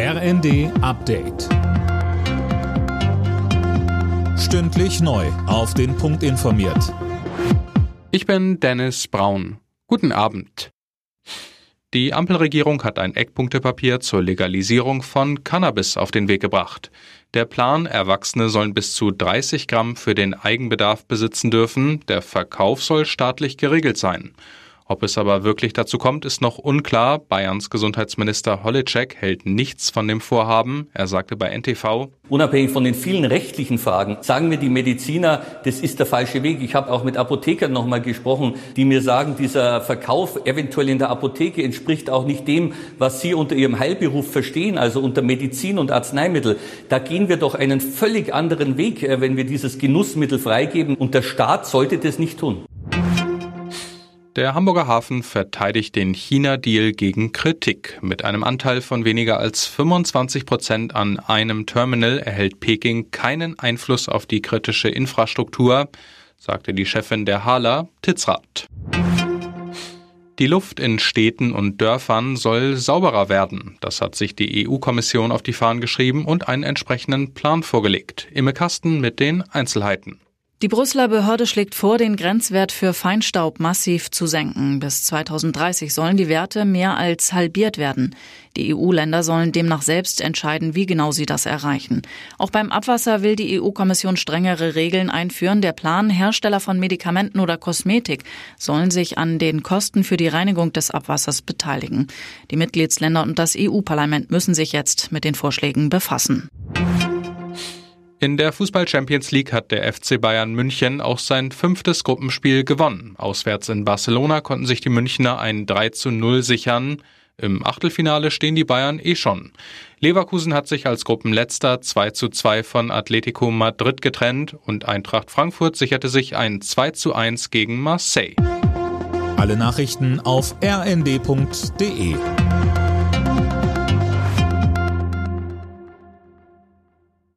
RND Update. Stündlich neu. Auf den Punkt informiert. Ich bin Dennis Braun. Guten Abend. Die Ampelregierung hat ein Eckpunktepapier zur Legalisierung von Cannabis auf den Weg gebracht. Der Plan, Erwachsene sollen bis zu 30 Gramm für den Eigenbedarf besitzen dürfen, der Verkauf soll staatlich geregelt sein. Ob es aber wirklich dazu kommt, ist noch unklar. Bayerns Gesundheitsminister Holitschek hält nichts von dem Vorhaben. Er sagte bei NTV, Unabhängig von den vielen rechtlichen Fragen sagen mir die Mediziner, das ist der falsche Weg. Ich habe auch mit Apothekern noch mal gesprochen, die mir sagen, dieser Verkauf eventuell in der Apotheke entspricht auch nicht dem, was sie unter ihrem Heilberuf verstehen, also unter Medizin und Arzneimittel. Da gehen wir doch einen völlig anderen Weg, äh, wenn wir dieses Genussmittel freigeben. Und der Staat sollte das nicht tun. Der Hamburger Hafen verteidigt den China-Deal gegen Kritik. Mit einem Anteil von weniger als 25 Prozent an einem Terminal erhält Peking keinen Einfluss auf die kritische Infrastruktur, sagte die Chefin der Hala, Titzrath. Die Luft in Städten und Dörfern soll sauberer werden. Das hat sich die EU-Kommission auf die Fahnen geschrieben und einen entsprechenden Plan vorgelegt. Imme Kasten mit den Einzelheiten. Die Brüsseler Behörde schlägt vor, den Grenzwert für Feinstaub massiv zu senken. Bis 2030 sollen die Werte mehr als halbiert werden. Die EU-Länder sollen demnach selbst entscheiden, wie genau sie das erreichen. Auch beim Abwasser will die EU-Kommission strengere Regeln einführen. Der Plan, Hersteller von Medikamenten oder Kosmetik sollen sich an den Kosten für die Reinigung des Abwassers beteiligen. Die Mitgliedsländer und das EU-Parlament müssen sich jetzt mit den Vorschlägen befassen. In der Fußball Champions League hat der FC Bayern München auch sein fünftes Gruppenspiel gewonnen. Auswärts in Barcelona konnten sich die Münchner ein 3 zu 0 sichern. Im Achtelfinale stehen die Bayern eh schon. Leverkusen hat sich als Gruppenletzter 2 zu 2 von Atletico Madrid getrennt und Eintracht Frankfurt sicherte sich ein 2 zu 1 gegen Marseille. Alle Nachrichten auf rnd.de